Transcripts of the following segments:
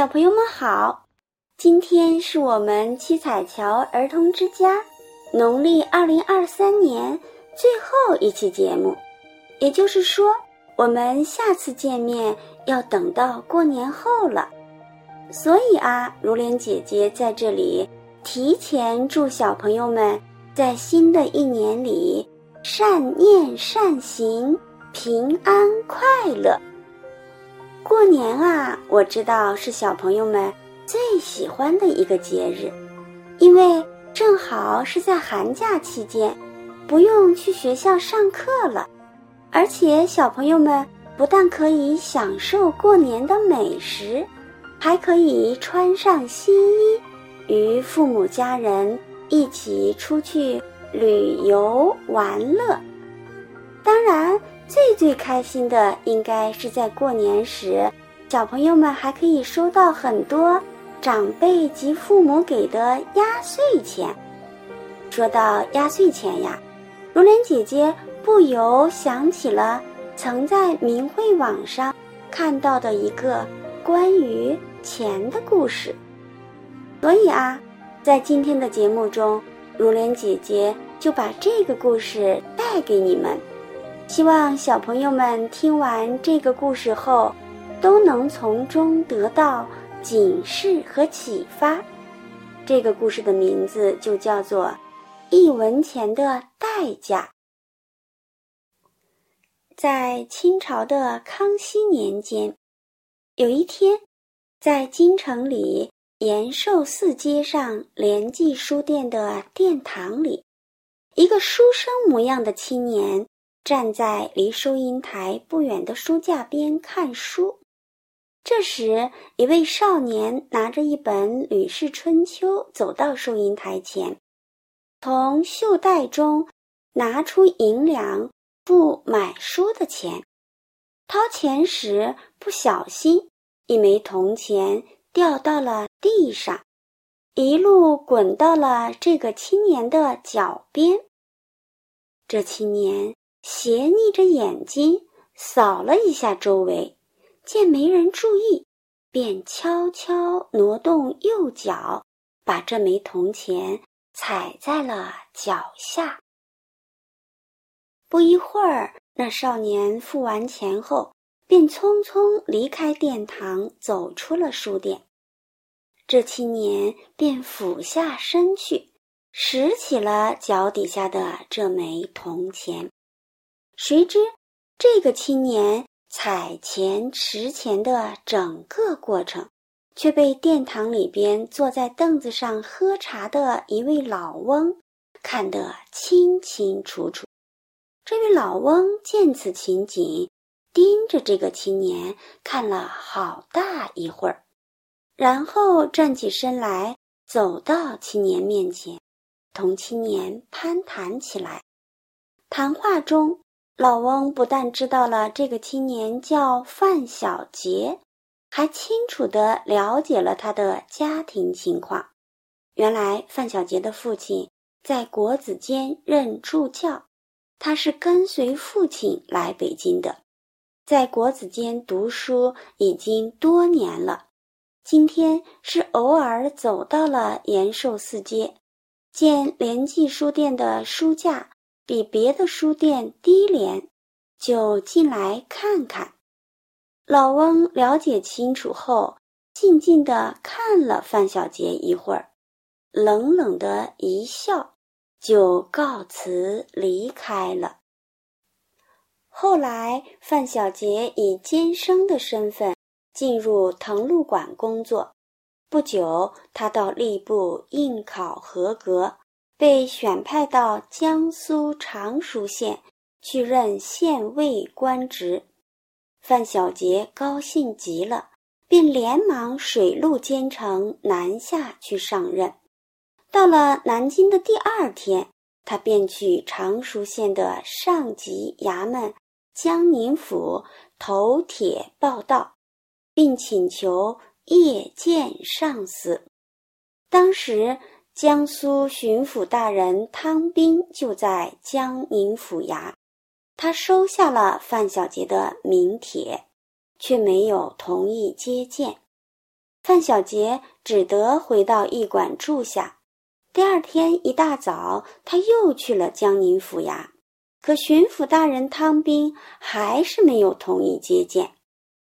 小朋友们好，今天是我们七彩桥儿童之家农历二零二三年最后一期节目，也就是说，我们下次见面要等到过年后了。所以啊，如莲姐姐在这里提前祝小朋友们在新的一年里善念善行，平安快乐。过年啊，我知道是小朋友们最喜欢的一个节日，因为正好是在寒假期间，不用去学校上课了，而且小朋友们不但可以享受过年的美食，还可以穿上新衣，与父母家人一起出去旅游玩乐。当然。最最开心的应该是在过年时，小朋友们还可以收到很多长辈及父母给的压岁钱。说到压岁钱呀，如莲姐姐不由想起了曾在明慧网上看到的一个关于钱的故事。所以啊，在今天的节目中，如莲姐姐就把这个故事带给你们。希望小朋友们听完这个故事后，都能从中得到警示和启发。这个故事的名字就叫做《一文钱的代价》。在清朝的康熙年间，有一天，在京城里延寿寺街上联记书店的殿堂里，一个书生模样的青年。站在离收银台不远的书架边看书，这时，一位少年拿着一本《吕氏春秋》走到收银台前，从袖袋中拿出银两付买书的钱。掏钱时不小心，一枚铜钱掉到了地上，一路滚到了这个青年的脚边。这青年。斜睨着眼睛扫了一下周围，见没人注意，便悄悄挪动右脚，把这枚铜钱踩在了脚下。不一会儿，那少年付完钱后，便匆匆离开殿堂，走出了书店。这青年便俯下身去，拾起了脚底下的这枚铜钱。谁知，这个青年采钱持钱的整个过程，却被殿堂里边坐在凳子上喝茶的一位老翁看得清清楚楚。这位老翁见此情景，盯着这个青年看了好大一会儿，然后站起身来，走到青年面前，同青年攀谈起来。谈话中。老翁不但知道了这个青年叫范小杰，还清楚地了解了他的家庭情况。原来范小杰的父亲在国子监任助教，他是跟随父亲来北京的，在国子监读书已经多年了。今天是偶尔走到了延寿寺街，见联记书店的书架。比别的书店低廉，就进来看看。老翁了解清楚后，静静地看了范小杰一会儿，冷冷的一笑，就告辞离开了。后来，范小杰以监生的身份进入藤禄馆工作。不久，他到吏部应考合格。被选派到江苏常熟县去任县尉官职，范小杰高兴极了，便连忙水陆兼程南下去上任。到了南京的第二天，他便去常熟县的上级衙门江宁府投帖报到，并请求夜见上司。当时。江苏巡抚大人汤斌就在江宁府衙，他收下了范小杰的名帖，却没有同意接见。范小杰只得回到驿馆住下。第二天一大早，他又去了江宁府衙，可巡抚大人汤斌还是没有同意接见，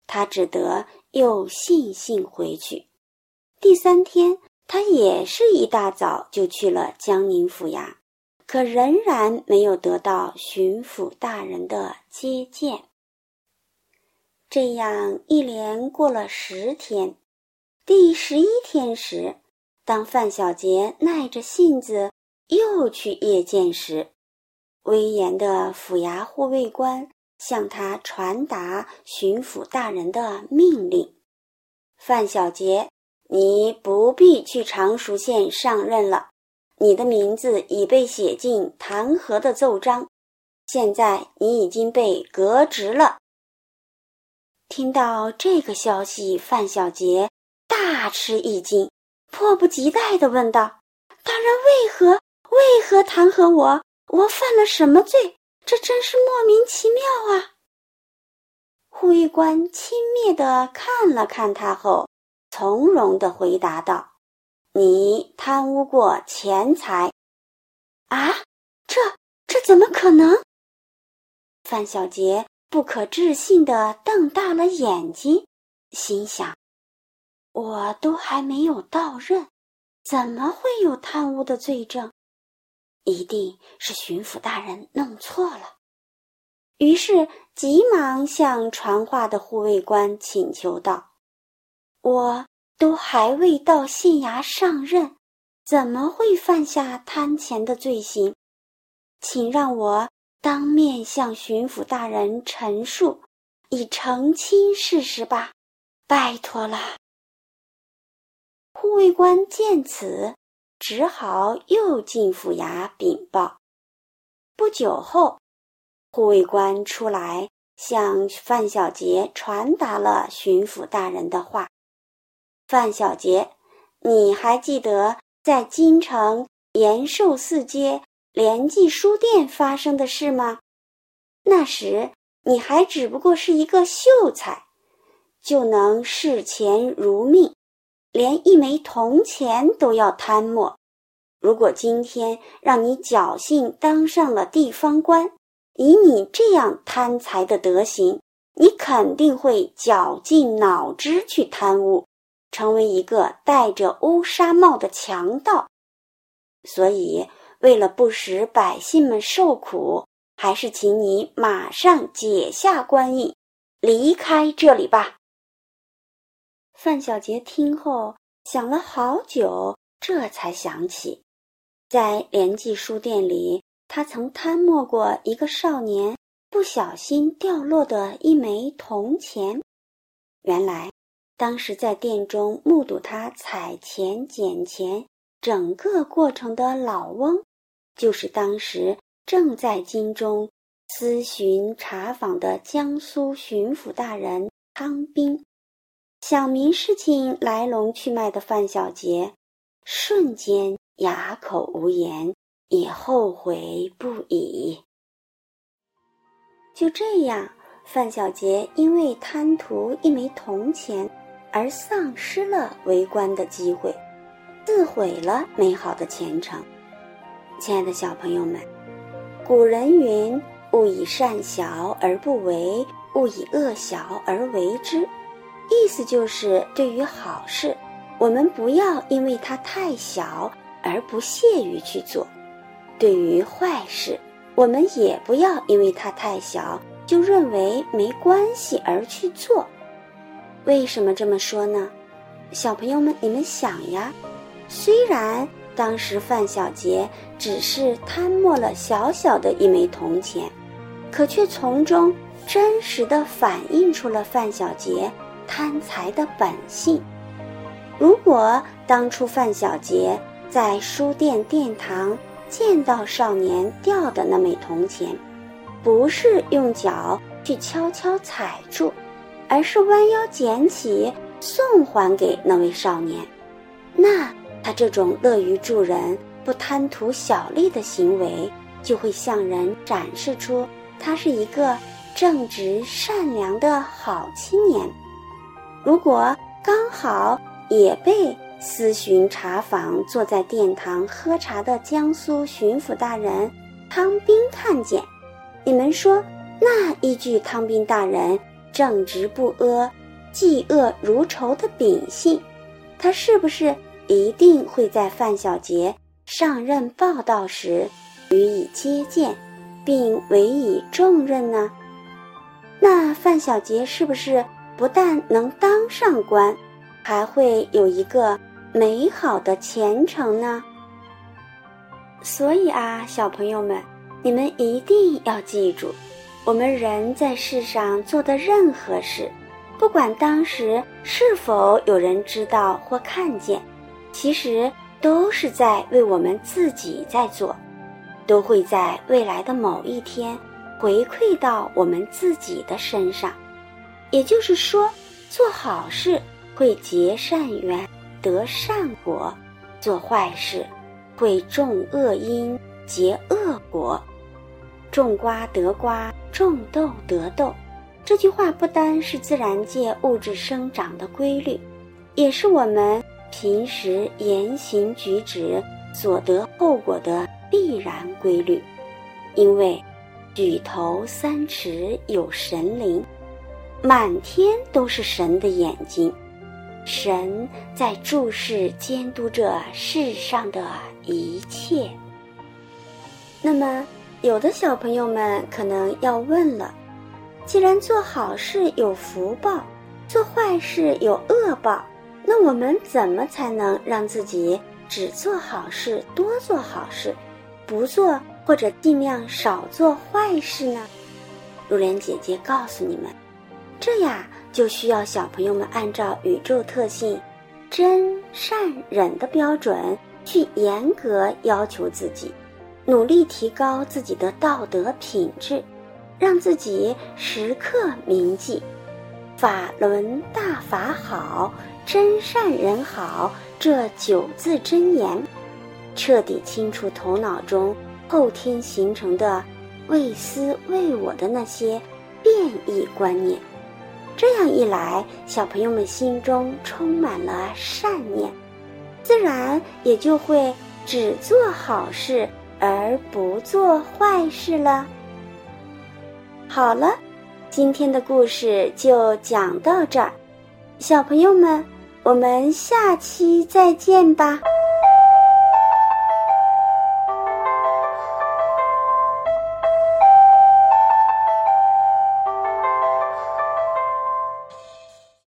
他只得又悻悻回去。第三天，他也是一大早就去了江宁府衙，可仍然没有得到巡抚大人的接见。这样一连过了十天，第十一天时，当范小杰耐着性子又去谒见时，威严的府衙护卫官向他传达巡抚大人的命令：范小杰。你不必去常熟县上任了，你的名字已被写进弹劾的奏章，现在你已经被革职了。听到这个消息，范小杰大吃一惊，迫不及待地问道：“大人为何为何弹劾我？我犯了什么罪？这真是莫名其妙啊！”护卫官轻蔑地看了看他后。从容地回答道：“你贪污过钱财，啊？这这怎么可能？”范小杰不可置信地瞪大了眼睛，心想：“我都还没有到任，怎么会有贪污的罪证？一定是巡抚大人弄错了。”于是急忙向传话的护卫官请求道。我都还未到县衙上任，怎么会犯下贪钱的罪行？请让我当面向巡抚大人陈述，以澄清事实吧，拜托了。护卫官见此，只好又进府衙禀报。不久后，护卫官出来向范小杰传达了巡抚大人的话。范小杰，你还记得在京城延寿寺街联记书店发生的事吗？那时你还只不过是一个秀才，就能视钱如命，连一枚铜钱都要贪墨。如果今天让你侥幸当上了地方官，以你这样贪财的德行，你肯定会绞尽脑汁去贪污。成为一个戴着乌纱帽的强盗，所以为了不使百姓们受苦，还是请你马上解下官印，离开这里吧。范小杰听后想了好久，这才想起，在联记书店里，他曾贪墨过一个少年不小心掉落的一枚铜钱，原来。当时在店中目睹他采钱、捡钱整个过程的老翁，就是当时正在京中咨询查访的江苏巡抚大人汤斌。想明事情来龙去脉的范小杰，瞬间哑口无言，也后悔不已。就这样，范小杰因为贪图一枚铜钱。而丧失了为官的机会，自毁了美好的前程。亲爱的小朋友们，古人云：“勿以善小而不为，勿以恶小而为之。”意思就是，对于好事，我们不要因为它太小而不屑于去做；对于坏事，我们也不要因为它太小就认为没关系而去做。为什么这么说呢？小朋友们，你们想呀，虽然当时范小杰只是贪墨了小小的一枚铜钱，可却从中真实的反映出了范小杰贪财的本性。如果当初范小杰在书店殿堂见到少年掉的那枚铜钱，不是用脚去悄悄踩住。而是弯腰捡起，送还给那位少年。那他这种乐于助人、不贪图小利的行为，就会向人展示出他是一个正直善良的好青年。如果刚好也被私巡查访、坐在殿堂喝茶的江苏巡抚大人汤斌看见。你们说，那依据汤斌大人正直不阿、嫉恶如仇的秉性，他是不是一定会在范小杰上任报道时予以接见，并委以重任呢？那范小杰是不是不但能当上官，还会有一个美好的前程呢？所以啊，小朋友们，你们一定要记住，我们人在世上做的任何事，不管当时是否有人知道或看见，其实都是在为我们自己在做，都会在未来的某一天。回馈到我们自己的身上，也就是说，做好事会结善缘得善果，做坏事会种恶因结恶果，种瓜得瓜，种豆得豆。这句话不单是自然界物质生长的规律，也是我们平时言行举止所得后果的必然规律，因为。举头三尺有神灵，满天都是神的眼睛，神在注视监督着世上的一切。那么，有的小朋友们可能要问了：既然做好事有福报，做坏事有恶报，那我们怎么才能让自己只做好事，多做好事，不做？或者尽量少做坏事呢？如莲姐姐告诉你们，这呀就需要小朋友们按照宇宙特性真善忍的标准去严格要求自己，努力提高自己的道德品质，让自己时刻铭记“法轮大法好，真善人好”这九字真言，彻底清除头脑中。后天形成的为私为我的那些变异观念，这样一来，小朋友们心中充满了善念，自然也就会只做好事而不做坏事了。好了，今天的故事就讲到这儿，小朋友们，我们下期再见吧。